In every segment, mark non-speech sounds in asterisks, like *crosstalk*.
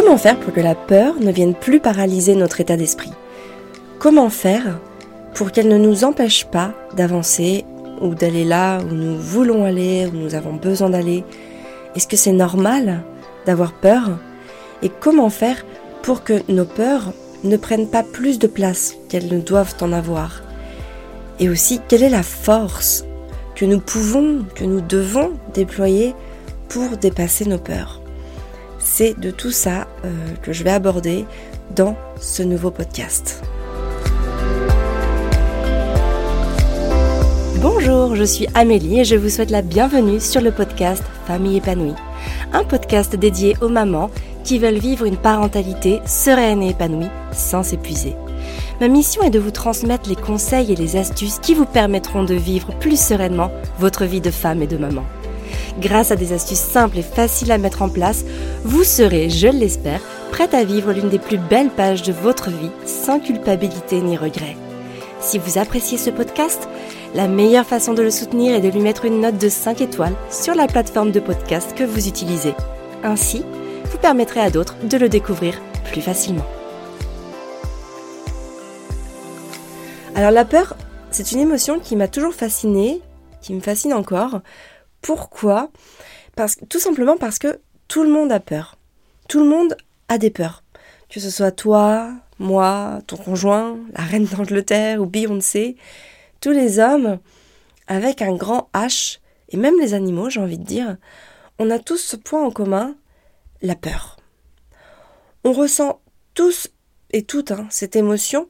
Comment faire pour que la peur ne vienne plus paralyser notre état d'esprit? Comment faire pour qu'elle ne nous empêche pas d'avancer ou d'aller là où nous voulons aller, où nous avons besoin d'aller? Est-ce que c'est normal d'avoir peur? Et comment faire pour que nos peurs ne prennent pas plus de place qu'elles ne doivent en avoir? Et aussi, quelle est la force que nous pouvons, que nous devons déployer pour dépasser nos peurs? C'est de tout ça euh, que je vais aborder dans ce nouveau podcast. Bonjour, je suis Amélie et je vous souhaite la bienvenue sur le podcast Famille épanouie, un podcast dédié aux mamans qui veulent vivre une parentalité sereine et épanouie sans s'épuiser. Ma mission est de vous transmettre les conseils et les astuces qui vous permettront de vivre plus sereinement votre vie de femme et de maman. Grâce à des astuces simples et faciles à mettre en place, vous serez, je l'espère, prête à vivre l'une des plus belles pages de votre vie sans culpabilité ni regret. Si vous appréciez ce podcast, la meilleure façon de le soutenir est de lui mettre une note de 5 étoiles sur la plateforme de podcast que vous utilisez. Ainsi, vous permettrez à d'autres de le découvrir plus facilement. Alors la peur, c'est une émotion qui m'a toujours fascinée, qui me fascine encore. Pourquoi? Parce, Tout simplement parce que tout le monde a peur. Tout le monde a des peurs. Que ce soit toi, moi, ton conjoint, la reine *laughs* d'Angleterre ou Beyoncé, tous les hommes, avec un grand H, et même les animaux, j'ai envie de dire, on a tous ce point en commun, la peur. On ressent tous et toutes hein, cette émotion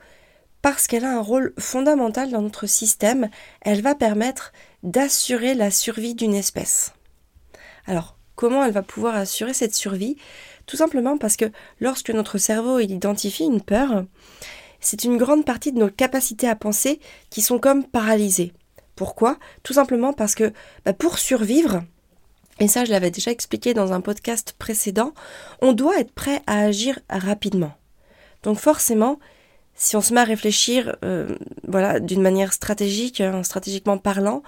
parce qu'elle a un rôle fondamental dans notre système, elle va permettre d'assurer la survie d'une espèce. Alors, comment elle va pouvoir assurer cette survie? Tout simplement parce que lorsque notre cerveau identifie une peur, c'est une grande partie de nos capacités à penser qui sont comme paralysées. Pourquoi? Tout simplement parce que bah, pour survivre, et ça je l'avais déjà expliqué dans un podcast précédent, on doit être prêt à agir rapidement. Donc forcément, si on se met à réfléchir euh, voilà, d'une manière stratégique, hein, stratégiquement parlant,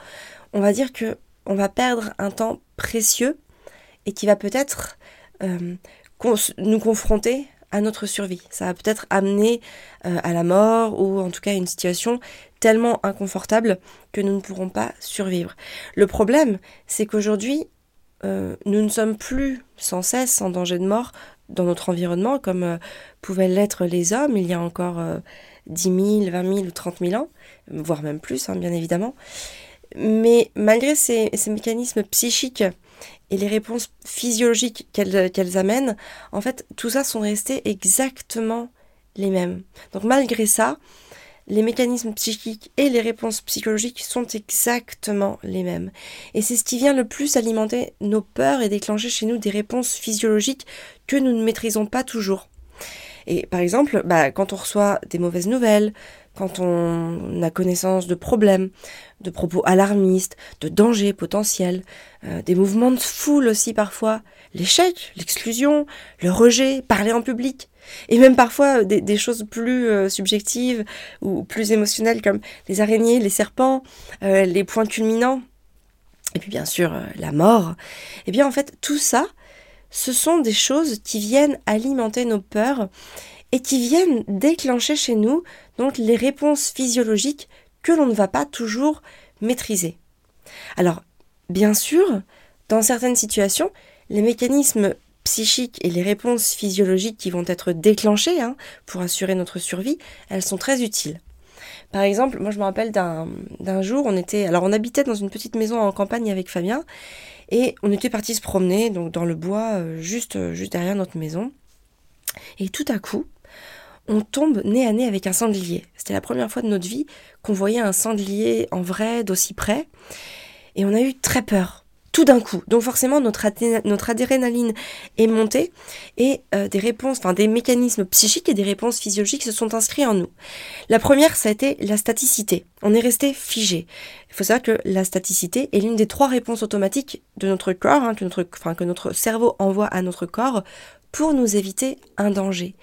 on va dire que on va perdre un temps précieux et qui va peut-être euh, nous confronter à notre survie. Ça va peut-être amener euh, à la mort ou en tout cas à une situation tellement inconfortable que nous ne pourrons pas survivre. Le problème, c'est qu'aujourd'hui, nous ne sommes plus sans cesse en danger de mort dans notre environnement comme euh, pouvaient l'être les hommes il y a encore 10 000, 20 000 ou 30 000 ans, voire même plus, hein, bien évidemment. Mais malgré ces, ces mécanismes psychiques et les réponses physiologiques qu'elles amènent, en fait, tout ça sont restés exactement les mêmes. Donc malgré ça, les mécanismes psychiques et les réponses psychologiques sont exactement les mêmes. Et c'est ce qui vient le plus alimenter nos peurs et déclencher chez nous des réponses physiologiques que nous ne maîtrisons pas toujours. Et par exemple, bah, quand on reçoit des mauvaises nouvelles, quand on a connaissance de problèmes, de propos alarmistes, de dangers potentiels, euh, des mouvements de foule aussi parfois, l'échec, l'exclusion, le rejet, parler en public, et même parfois des, choses plus euh, subjectives ou plus émotionnelles comme les araignées, les serpents, euh, les points culminants, et puis bien sûr la mort, et eh bien en fait tout ça, ce sont des choses qui viennent alimenter nos peurs et qui viennent déclencher chez nous donc les réponses physiologiques que l'on ne va pas toujours maîtriser. Alors, bien sûr, dans certaines situations, les mécanismes psychiques et les réponses physiologiques qui vont être déclenchées hein, pour assurer notre survie, elles sont très utiles. Par exemple, moi je me rappelle d'un jour, on était, alors on habitait dans une petite maison en campagne avec Fabien, et on était parti se promener donc dans le bois euh, juste, juste derrière notre maison. Et tout à coup, on tombe nez à nez avec un sanglier. C'était la première fois de notre vie qu'on voyait un sanglier en vrai d'aussi près. Et on a eu très peur, tout d'un coup. Donc forcément, notre, adrénaline est montée et euh, des réponses, enfin des mécanismes psychiques et des réponses physiologiques se sont inscrits en nous. La première, ça a été la staticité. On est resté figé. Il faut savoir que la staticité est l'une des trois réponses automatiques de notre corps, hein, que notre cerveau envoie à notre corps pour nous éviter un danger.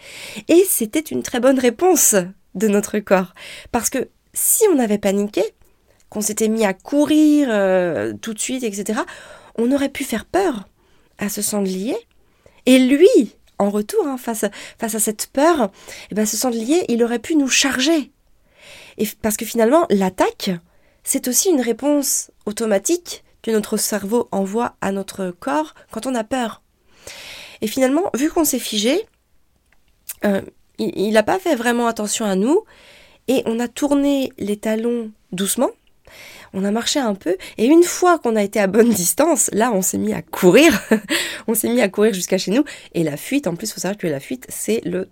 Et c'était une très bonne réponse de notre corps. Parce que si on avait paniqué, qu'on s'était mis à courir euh, tout de suite, etc., on aurait pu faire peur à ce sanglier. Et lui, en retour, hein, face, à, cette peur, eh ben, ce sanglier, il aurait pu nous charger. Et parce que finalement, l'attaque, c'est aussi une réponse automatique que notre cerveau envoie à notre corps quand on a peur. Et finalement, vu qu'on s'est figé, euh, il n'a pas fait vraiment attention à nous, et on a tourné les talons doucement, on a marché un peu, et une fois qu'on a été à bonne distance, là on s'est mis à courir, *laughs* on s'est mis à courir jusqu'à chez nous, et la fuite, en plus il faut savoir que la fuite c'est le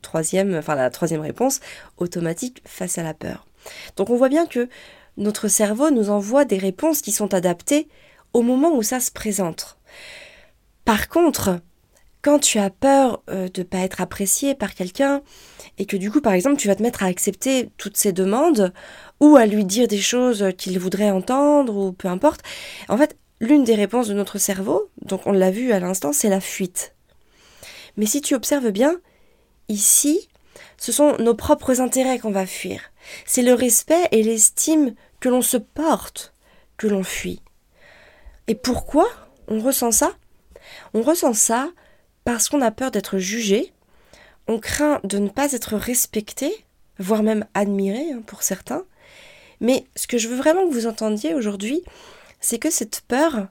la troisième réponse automatique face à la peur. Donc on voit bien que notre cerveau nous envoie des réponses qui sont adaptées au moment où ça se présente. Par contre, quand tu as peur euh, de ne pas être apprécié par quelqu'un et que du coup, par exemple, tu vas te mettre à accepter toutes ses demandes ou à lui dire des choses qu'il voudrait entendre ou peu importe, en fait, l'une des réponses de notre cerveau, donc on l'a vu à l'instant, c'est la fuite. Mais si tu observes bien, ici, ce sont nos propres intérêts qu'on va fuir. C'est le respect et l'estime que l'on se porte que l'on fuit. Et pourquoi on ressent ça? On ressent ça parce qu'on a peur d'être jugé, on craint de ne pas être respecté, voire même admiré hein, pour certains. Mais ce que je veux vraiment que vous entendiez aujourd'hui, c'est que cette peur,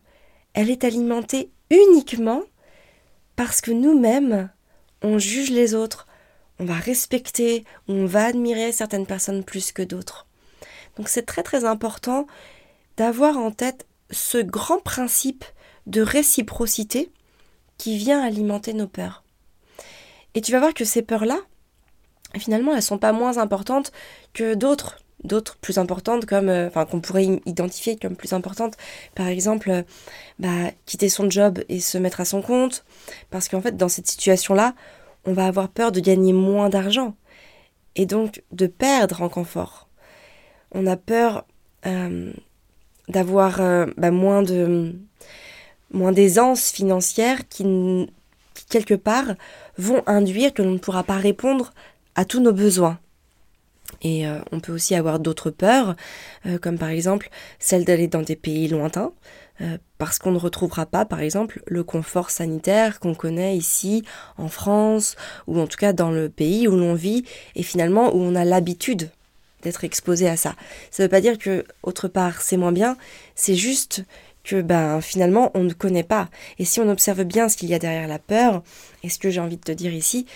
elle est alimentée uniquement parce que nous-mêmes, on juge les autres, on va respecter, on va admirer certaines personnes plus que d'autres. Donc c'est très très important d'avoir en tête ce grand principe de réciprocité qui vient alimenter nos peurs. Et tu vas voir que ces peurs-là, finalement, elles sont pas moins importantes que d'autres, d'autres plus importantes comme, euh, qu'on pourrait identifier comme plus importantes. Par exemple, euh, bah, quitter son job et se mettre à son compte, parce qu'en fait, dans cette situation-là, on va avoir peur de gagner moins d'argent et donc de perdre en confort. On a peur euh, d'avoir bah, moins de moins d'aisance financière qui, quelque part, vont induire que l'on ne pourra pas répondre à tous nos besoins. Et euh, on peut aussi avoir d'autres peurs, euh, comme par exemple celle d'aller dans des pays lointains, euh, parce qu'on ne retrouvera pas, par exemple, le confort sanitaire qu'on connaît ici, en France, ou en tout cas dans le pays où l'on vit, et finalement où on a l'habitude d'être exposé à ça. Ça ne veut pas dire que autre part c'est moins bien, c'est juste que ben finalement on ne connaît pas. Et si on observe bien ce qu'il y a derrière la peur, et ce que j'ai envie de te dire ici,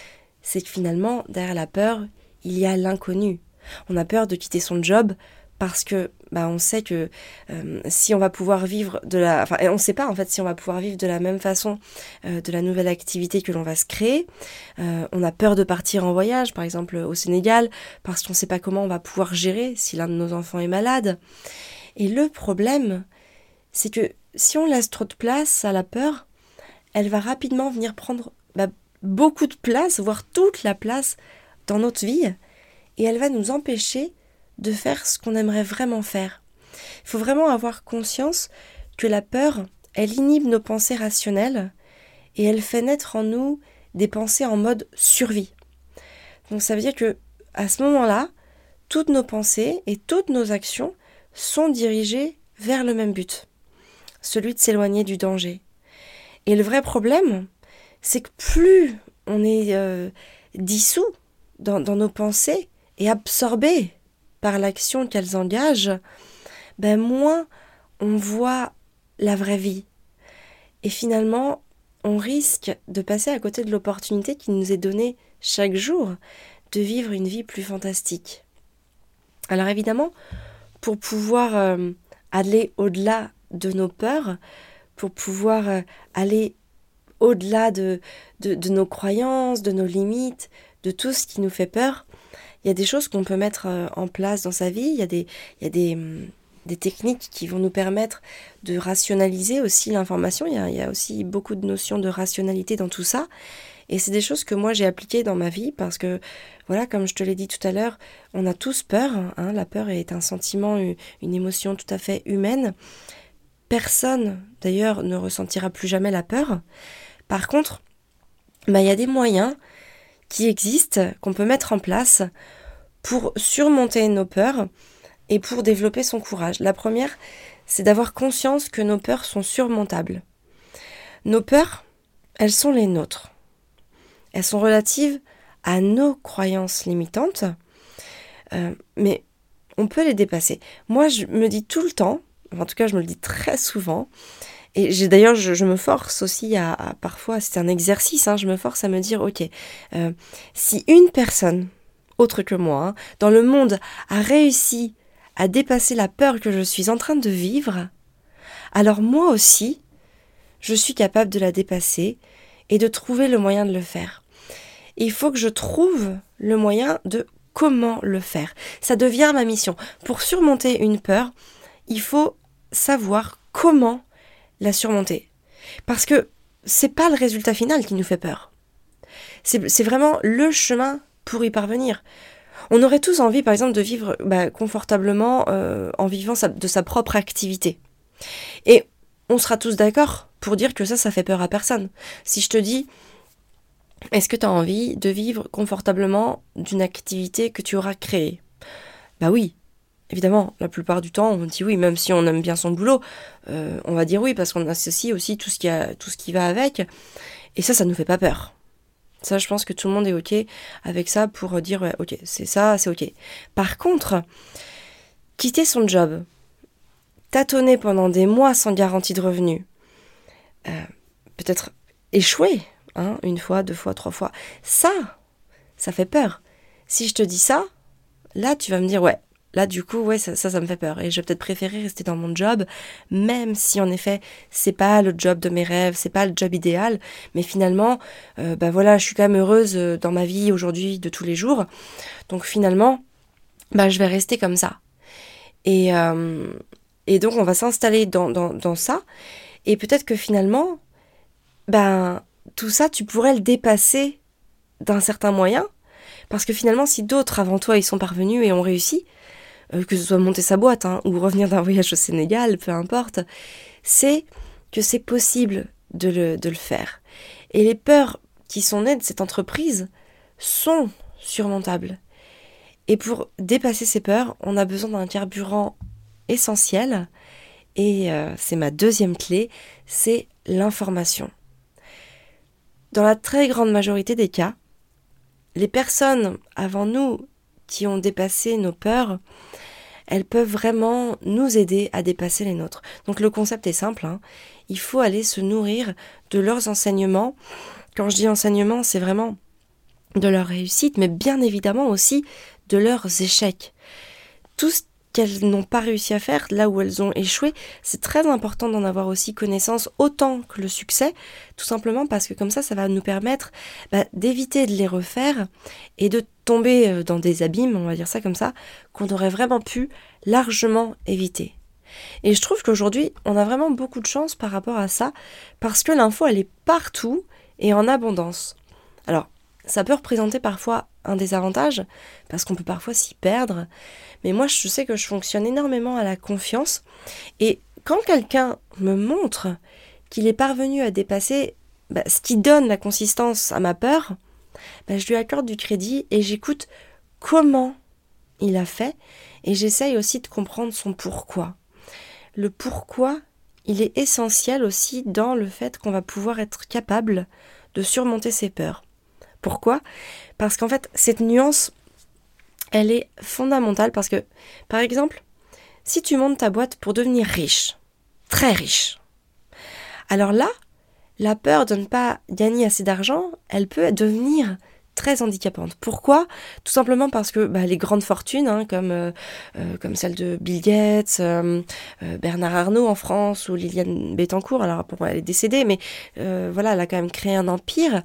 c'est que finalement derrière la peur, il y a l'inconnu. On a peur de quitter son job parce que bah, on sait que euh, si on va pouvoir vivre de la enfin on sait pas en fait si on va pouvoir vivre de la même façon euh, de la nouvelle activité que l'on va se créer euh, on a peur de partir en voyage par exemple au Sénégal parce qu'on ne sait pas comment on va pouvoir gérer si l'un de nos enfants est malade et le problème c'est que si on laisse trop de place à la peur, elle va rapidement venir prendre bah, beaucoup de place, voire toute la place dans notre vie, et elle va nous empêcher de faire ce qu'on aimerait vraiment faire. Il faut vraiment avoir conscience que la peur, elle inhibe nos pensées rationnelles et elle fait naître en nous des pensées en mode survie. Donc ça veut dire que à ce moment-là, toutes nos pensées et toutes nos actions sont dirigées vers le même but celui de s'éloigner du danger. Et le vrai problème, c'est que plus on est euh, dissous dans, nos pensées et absorbé par l'action qu'elles engagent, ben moins on voit la vraie vie. Et finalement, on risque de passer à côté de l'opportunité qui nous est donnée chaque jour de vivre une vie plus fantastique. Alors évidemment, pour pouvoir euh, aller au-delà de nos peurs pour pouvoir euh, aller au-delà de, de, nos croyances, de nos limites, de tout ce qui nous fait peur. Il y a des choses qu'on peut mettre euh, en place dans sa vie, il y a des, il y a des, hum, des techniques qui vont nous permettre de rationaliser aussi l'information. Il, il, y a aussi beaucoup de notions de rationalité dans tout ça. Et c'est des choses que moi j'ai appliquées dans ma vie parce que, voilà, comme je te l'ai dit tout à l'heure, on a tous peur. Hein. la peur est un sentiment, une émotion tout à fait humaine. Personne, d'ailleurs, ne ressentira plus jamais la peur. Par contre, bah, il y a des moyens qui existent, qu'on peut mettre en place pour surmonter nos peurs et pour développer son courage. La première, c'est d'avoir conscience que nos peurs sont surmontables. Nos peurs, elles sont les nôtres. elles sont relatives à nos croyances limitantes, euh, mais on peut les dépasser. Moi, je me dis tout le temps, en tout cas, je me le dis très souvent, et j'ai d'ailleurs, je, me force aussi à, parfois, c'est un exercice, hein, je me force à me dire, ok, euh, si une personne autre que moi hein, dans le monde a réussi à dépasser la peur que je suis en train de vivre, alors moi aussi, je suis capable de la dépasser et de trouver le moyen de le faire. Il faut que je trouve le moyen de comment le faire. Ça devient ma mission. Pour surmonter une peur, il faut savoir comment la surmonter. Parce que c'est pas le résultat final qui nous fait peur. C'est vraiment le chemin pour y parvenir. On aurait tous envie, par exemple, de vivre bah, confortablement euh, en vivant de sa propre activité. Et on sera tous d'accord pour dire que ça, ça fait peur à personne. Si je te dis, est-ce que tu as envie de vivre confortablement d'une activité que tu auras créée? Bah oui, évidemment, la plupart du temps, on dit oui, même si on aime bien son boulot, euh, on va dire oui parce qu'on associe aussi tout ce, qui a, tout ce qui va avec. Et ça, ça ne nous fait pas peur. Ça, je pense que tout le monde est OK avec ça pour dire ouais, OK, c'est ça, c'est OK. Par contre, quitter son job, tâtonner pendant des mois sans garantie de revenus, euh, peut-être échouer, hein, une fois, deux fois, trois fois, ça, ça fait peur. Si je te dis ça, là, tu vas me dire ouais, Là, du coup, ouais, ça, ça, me fait peur. Et je vais peut-être préférer rester dans mon job, même si en effet, c'est pas le job de mes rêves, c'est pas le job idéal. Mais finalement, euh, bah voilà, je suis quand même heureuse euh, dans ma vie aujourd'hui, de tous les jours. Donc finalement, bah, je vais rester comme ça. Et, euh, et donc, on va s'installer dans, dans, ça. Et peut-être que finalement, ben, tout ça, tu pourrais le dépasser d'un certain moyen. Parce que finalement, si d'autres avant toi, ils sont parvenus et ont réussi, euh, que ce soit monter sa boîte hein, ou revenir d'un voyage au Sénégal, peu importe, c'est que c'est possible de le, faire. Et les peurs qui sont nées de cette entreprise sont surmontables. Et pour dépasser ces peurs, on a besoin d'un carburant essentiel. Et euh, c'est ma deuxième clé, c'est l'information. Dans la très grande majorité des cas, les personnes avant nous qui ont dépassé nos peurs, elles peuvent vraiment nous aider à dépasser les nôtres. Donc le concept est simple, hein. il faut aller se nourrir de leurs enseignements. Quand je dis enseignement, c'est vraiment de leur réussite, mais bien évidemment aussi de leurs échecs. Tout qu'elles n'ont pas réussi à faire, là où elles ont échoué, c'est très important d'en avoir aussi connaissance autant que le succès, tout simplement parce que comme ça, ça va nous permettre bah, d'éviter de les refaire et de tomber euh, dans des abîmes, on va dire ça comme ça, qu'on aurait vraiment pu largement éviter. Et je trouve qu'aujourd'hui, on a vraiment beaucoup de chance par rapport à ça, parce que l'info, elle est partout et en abondance. Alors, ça peut représenter parfois un désavantage, parce qu'on peut parfois s'y perdre, mais moi je sais que je fonctionne énormément à la confiance, et quand quelqu'un me montre qu'il est parvenu à dépasser bah, ce qui donne la consistance à ma peur, bah, je lui accorde du crédit et j'écoute comment il a fait, et j'essaye aussi de comprendre son pourquoi. Le pourquoi, il est essentiel aussi dans le fait qu'on va pouvoir être capable de surmonter ses peurs. Pourquoi? Parce qu'en fait, cette nuance, elle est fondamentale parce que, par exemple, si tu montes ta boîte pour devenir riche, très riche, alors là, la peur de ne pas gagner assez d'argent, elle peut devenir très handicapante. Pourquoi? Tout simplement parce que bah, les grandes fortunes, hein, comme, euh, euh, comme celle de Bill Gates, euh, Bernard Arnault en France ou Liliane Bettencourt, alors pour elle est décédée, mais voilà, elle a quand même créé un empire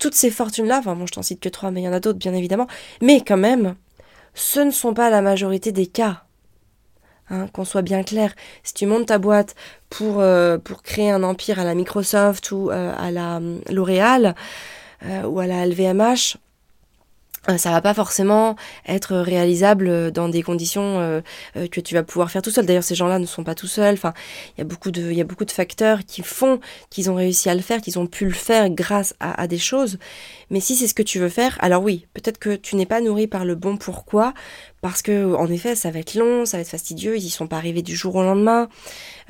toutes ces fortunes-là, enfin bon, je t'en cite que trois, mais il y en a d'autres, bien évidemment, mais quand même, ce ne sont pas la majorité des cas. Hein, qu'on soit bien clair, si tu montes ta boîte pour, euh, créer un empire à la Microsoft ou euh, à la hum, L'Oréal euh, ou à la LVMH, ça va pas forcément être réalisable dans des conditions euh, euh, que tu vas pouvoir faire tout seul. D'ailleurs, ces gens-là ne sont pas tout seuls. Enfin, il y a beaucoup de, il y a beaucoup de facteurs qui font qu'ils ont réussi à le faire, qu'ils ont pu le faire grâce à, des choses. Mais si c'est ce que tu veux faire, alors oui, peut-être que tu n'es pas nourri par le bon pourquoi, parce que en effet, ça va être long, ça va être fastidieux. Ils y sont pas arrivés du jour au lendemain.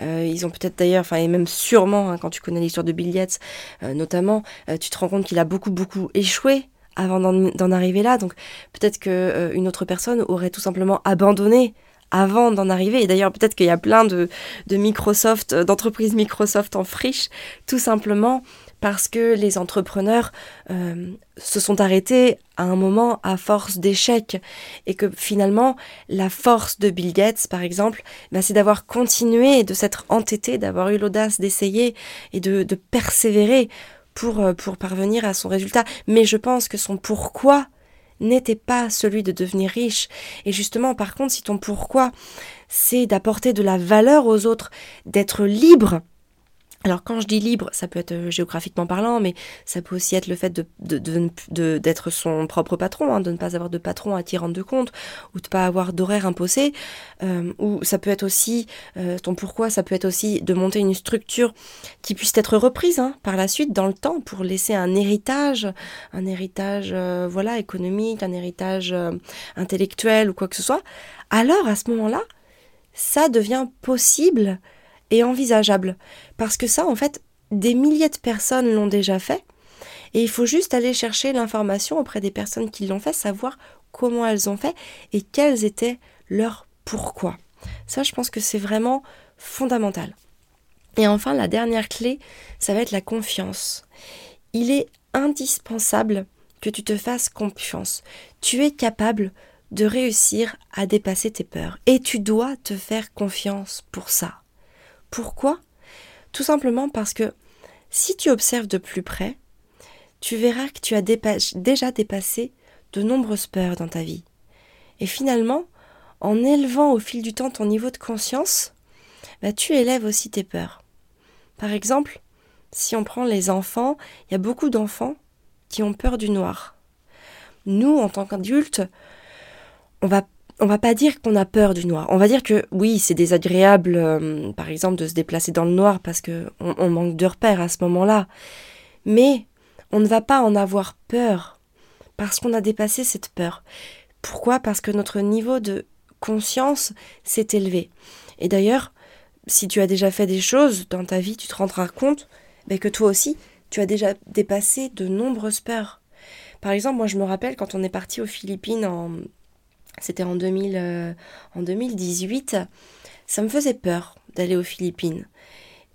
ils ont peut-être d'ailleurs, enfin et même sûrement, hein, quand tu connais l'histoire de Bill Gates, notamment, tu te rends compte qu'il a beaucoup beaucoup échoué avant d'en arriver là. Donc peut-être qu'une euh, une autre personne aurait tout simplement abandonné avant d'en arriver. Et d'ailleurs, peut-être qu'il y a plein de, Microsoft, euh, d'entreprises Microsoft en friche, tout simplement parce que les entrepreneurs euh, se sont arrêtés à un moment à force d'échecs et que finalement la force de Bill Gates par exemple bah, c'est d'avoir continué de s'être entêté d'avoir eu l'audace d'essayer et de persévérer pour, euh, pour parvenir à son résultat. Mais je pense que son pourquoi n'était pas celui de devenir riche. Et justement, par contre, si ton pourquoi, c'est d'apporter de la valeur aux autres, d'être libre, alors quand je dis libre, ça peut être euh, géographiquement parlant, mais ça peut aussi être le fait d'être son propre patron, hein, de ne pas avoir de patron à rendre de compte, ou de pas avoir d'horaire imposé, euh, ou ça peut être aussi, euh, ton pourquoi, ça peut être aussi de monter une structure qui puisse être reprise hein, par la suite dans le temps pour laisser un héritage, un héritage voilà économique, un héritage intellectuel ou quoi que ce soit. Alors à ce moment-là, ça devient possible et envisageable. Parce que ça, en fait, des milliers de personnes l'ont déjà fait. Et il faut juste aller chercher l'information auprès des personnes qui l'ont fait, savoir comment elles ont fait et quels étaient leurs pourquoi. Ça, je pense que c'est vraiment fondamental. Et enfin, la dernière clé, ça va être la confiance. Il est indispensable que tu te fasses confiance. Tu es capable de réussir à dépasser tes peurs. Et tu dois te faire confiance pour ça. Pourquoi? Tout simplement parce que si tu observes de plus près, tu verras que tu as déjà dépassé de nombreuses peurs dans ta vie. Et finalement, en élevant au fil du temps ton niveau de conscience, bah, tu élèves aussi tes peurs. Par exemple, si on prend les enfants, il y a beaucoup d'enfants qui ont peur du noir. Nous, en tant qu'adultes, on va on va pas dire qu'on a peur du noir. On va dire que oui, c'est désagréable, euh, par exemple, de se déplacer dans le noir parce que on, manque de repères à ce moment-là. Mais on ne va pas en avoir peur parce qu'on a dépassé cette peur. Pourquoi? Parce que notre niveau de conscience s'est élevé. Et d'ailleurs, si tu as déjà fait des choses dans ta vie, tu te rendras compte ben, que toi aussi, tu as déjà dépassé de nombreuses peurs. Par exemple, moi je me rappelle quand on est parti aux Philippines en c'était en, 2000, euh, en 2018. Ça me faisait peur d'aller aux Philippines.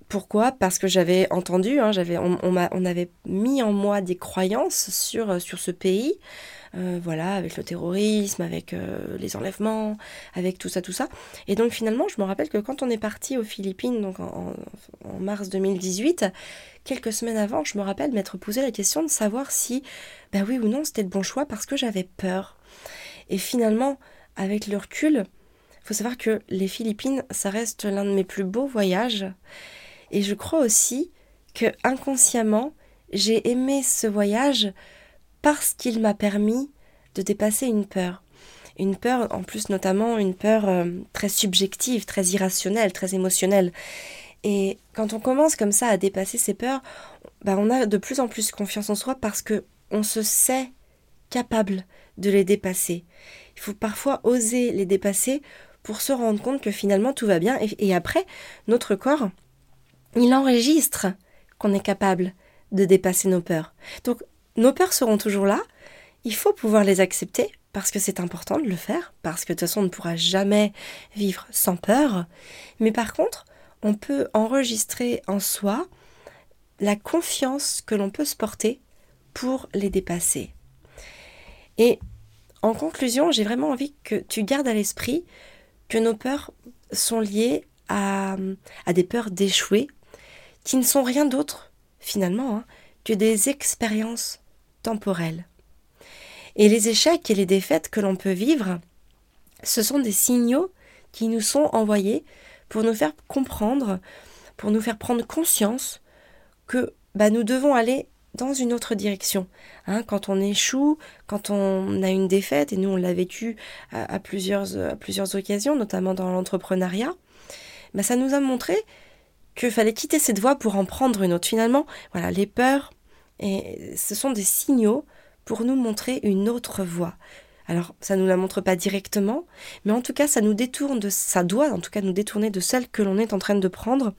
Pourquoi? Parce que j'avais entendu, hein, on, on, avait mis en moi des croyances sur, euh, sur ce pays, euh, voilà, avec le terrorisme, avec les enlèvements, avec tout ça, tout ça. Et donc finalement, je me rappelle que quand on est parti aux Philippines, donc en, en mars 2018, quelques semaines avant, je me rappelle m'être posé la question de savoir si, ben oui ou non, c'était le bon choix parce que j'avais peur. Et finalement, avec le recul, faut savoir que les Philippines, ça reste l'un de mes plus beaux voyages. Et je crois aussi que inconsciemment, j'ai aimé ce voyage parce qu'il m'a permis de dépasser une peur. Une peur, en plus notamment une peur euh, très subjective, très irrationnelle, très émotionnelle. Et quand on commence comme ça à dépasser ces peurs, bah on a de plus en plus confiance en soi parce que on se sait capable de les dépasser. Il faut parfois oser les dépasser pour se rendre compte que finalement tout va bien et, après, notre corps, il enregistre qu'on est capable de dépasser nos peurs. Donc nos peurs seront toujours là, il faut pouvoir les accepter parce que c'est important de le faire, parce que de toute façon on ne pourra jamais vivre sans peur, mais par contre, on peut enregistrer en soi la confiance que l'on peut se porter pour les dépasser. Et en conclusion, j'ai vraiment envie que tu gardes à l'esprit que nos peurs sont liées à, des peurs d'échouer, qui ne sont rien d'autre, finalement, hein, que des expériences temporelles. Et les échecs et les défaites que l'on peut vivre, ce sont des signaux qui nous sont envoyés pour nous faire comprendre, pour nous faire prendre conscience que bah, nous devons aller dans une autre direction. Hein, quand on échoue, quand on a une défaite, et nous on l'a vécu à, plusieurs, à plusieurs occasions, notamment dans l'entrepreneuriat, bah, ça nous a montré qu'il fallait quitter cette voie pour en prendre une autre. Finalement, voilà, les peurs, et ce sont des signaux pour nous montrer une autre voie. Alors, ça ne nous la montre pas directement, mais en tout cas, ça nous détourne de, ça doit en tout cas nous détourner de celle que l'on est en train de prendre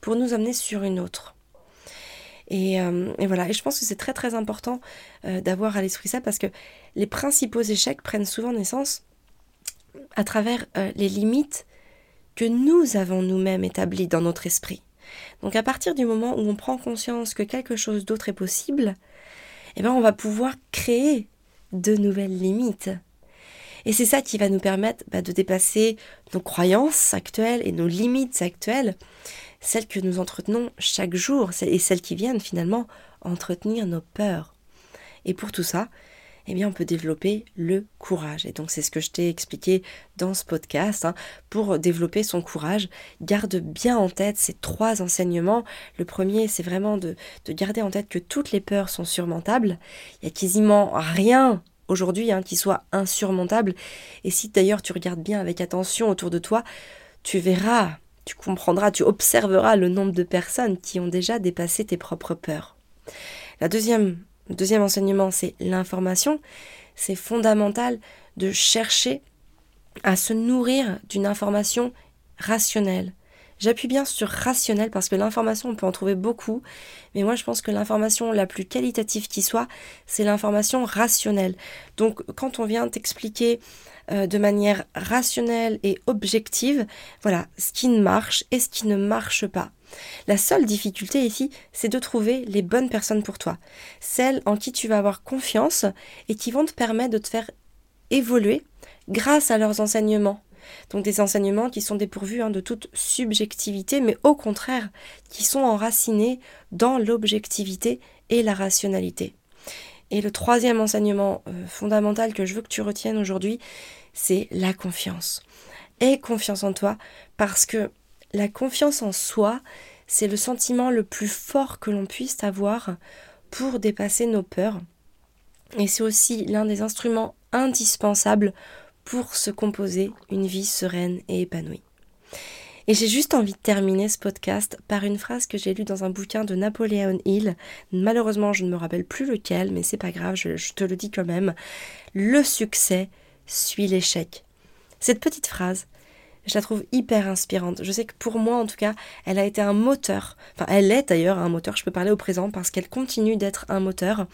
pour nous amener sur une autre. Et, euh, voilà, et je pense que c'est très très important euh, d'avoir à l'esprit ça parce que les principaux échecs prennent souvent naissance à travers euh, les limites que nous avons nous-mêmes établies dans notre esprit. Donc à partir du moment où on prend conscience que quelque chose d'autre est possible, eh bien on va pouvoir créer de nouvelles limites. Et c'est ça qui va nous permettre bah, de dépasser nos croyances actuelles et nos limites actuelles, celles que nous entretenons chaque jour et celles qui viennent finalement entretenir nos peurs. Et pour tout ça, eh bien, on peut développer le courage. Et donc, c'est ce que je t'ai expliqué dans ce podcast. Hein. Pour développer son courage, garde bien en tête ces trois enseignements. Le premier, c'est vraiment de, garder en tête que toutes les peurs sont surmontables. Il n'y a quasiment rien aujourd'hui hein, qui soit insurmontable. Et si d'ailleurs tu regardes bien avec attention autour de toi, tu verras, tu comprendras, tu observeras le nombre de personnes qui ont déjà dépassé tes propres peurs. La deuxième le deuxième enseignement, c'est l'information. C'est fondamental de chercher à se nourrir d'une information rationnelle. J'appuie bien sur rationnel parce que l'information, on peut en trouver beaucoup, mais moi je pense que l'information la plus qualitative qui soit, c'est l'information rationnelle. Donc quand on vient t'expliquer euh, de manière rationnelle et objective, voilà, ce qui marche et ce qui ne marche pas. La seule difficulté ici, c'est de trouver les bonnes personnes pour toi, celles en qui tu vas avoir confiance et qui vont te permettre de te faire évoluer grâce à leurs enseignements. Donc des enseignements qui sont dépourvus hein, de toute subjectivité, mais au contraire, qui sont enracinés dans l'objectivité et la rationalité. Et le troisième enseignement euh, fondamental que je veux que tu retiennes aujourd'hui, c'est la confiance. Aie confiance en toi parce que la confiance en soi, c'est le sentiment le plus fort que l'on puisse avoir pour dépasser nos peurs. Et c'est aussi l'un des instruments indispensables pour se composer une vie sereine et épanouie. Et j'ai juste envie de terminer ce podcast par une phrase que j'ai lue dans un bouquin de Napoléon Hill. Malheureusement, je ne me rappelle plus lequel, mais c'est pas grave, je, je te le dis quand même. Le succès suit l'échec. Cette petite phrase, je la trouve hyper inspirante. Je sais que pour moi, en tout cas, elle a été un moteur. Enfin, elle est d'ailleurs un moteur, je peux parler au présent, parce qu'elle continue d'être un moteur.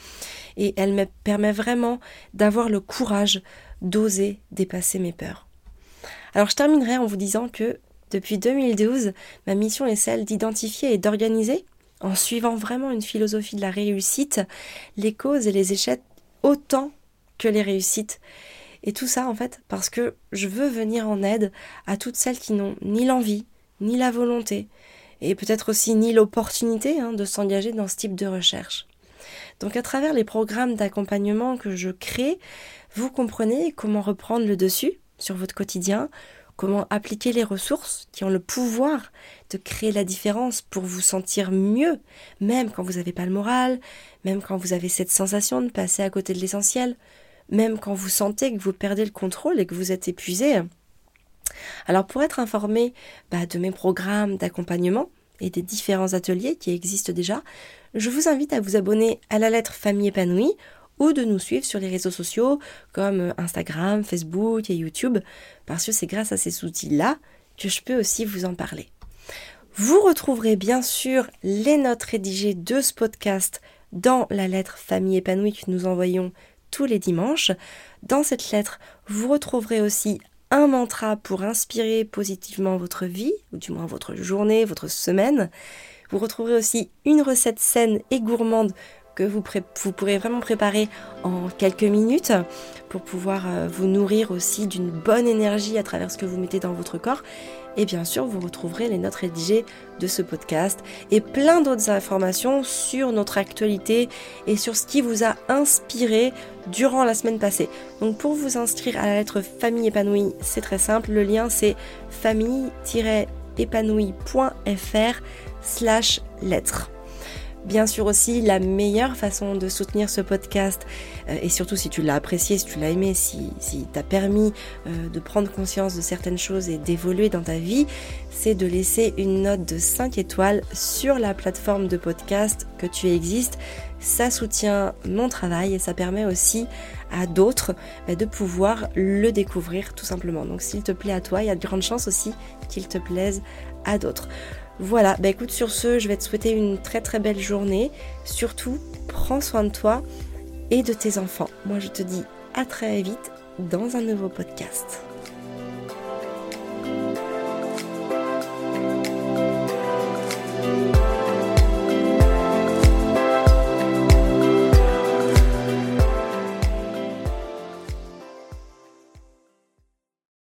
Et elle me permet vraiment d'avoir le courage d'oser dépasser mes peurs. Alors, je terminerai en vous disant que depuis 2012, ma mission est celle d'identifier et d'organiser, en suivant vraiment une philosophie de la réussite, les causes et les échecs autant que les réussites. Et tout ça, en fait, parce que je veux venir en aide à toutes celles qui n'ont ni l'envie, ni la volonté, et peut-être aussi ni l'opportunité hein, de s'engager dans ce type de recherche. Donc à travers les programmes d'accompagnement que je crée, vous comprenez comment reprendre le dessus sur votre quotidien, comment appliquer les ressources qui ont le pouvoir de créer la différence pour vous sentir mieux, même quand vous n'avez pas le moral, même quand vous avez cette sensation de passer à côté de l'essentiel, même quand vous sentez que vous perdez le contrôle et que vous êtes épuisé. Alors pour être informé bah, de mes programmes d'accompagnement et des différents ateliers qui existent déjà, je vous invite à vous abonner à la lettre Famille épanouie ou de nous suivre sur les réseaux sociaux comme Instagram, Facebook et YouTube, parce que c'est grâce à ces outils-là que je peux aussi vous en parler. Vous retrouverez bien sûr les notes rédigées de ce podcast dans la lettre Famille épanouie que nous envoyons tous les dimanches. Dans cette lettre, vous retrouverez aussi un mantra pour inspirer positivement votre vie, ou du moins votre journée, votre semaine. Vous retrouverez aussi une recette saine et gourmande que vous, vous pourrez vraiment préparer en quelques minutes pour pouvoir euh, vous nourrir aussi d'une bonne énergie à travers ce que vous mettez dans votre corps. Et bien sûr, vous retrouverez les notes rédigées de ce podcast et plein d'autres informations sur notre actualité et sur ce qui vous a inspiré durant la semaine passée. Donc pour vous inscrire à la lettre Famille épanouie, c'est très simple. Le lien c'est famille-épanouie.fr slash lettre. Bien sûr aussi, la meilleure façon de soutenir ce podcast, euh, et surtout si tu l'as apprécié, si tu l'as aimé, si, si t'as permis euh, de prendre conscience de certaines choses et d'évoluer dans ta vie, c'est de laisser une note de 5 étoiles sur la plateforme de podcast que tu existes. Ça soutient mon travail et ça permet aussi à d'autres bah, de pouvoir le découvrir tout simplement. Donc s'il te plaît à toi, il y a de grandes chances aussi qu'il te plaise à d'autres. Voilà, bah écoute, sur ce, je vais te souhaiter une très très belle journée. Surtout, prends soin de toi et de tes enfants. Moi, je te dis à très vite dans un nouveau podcast.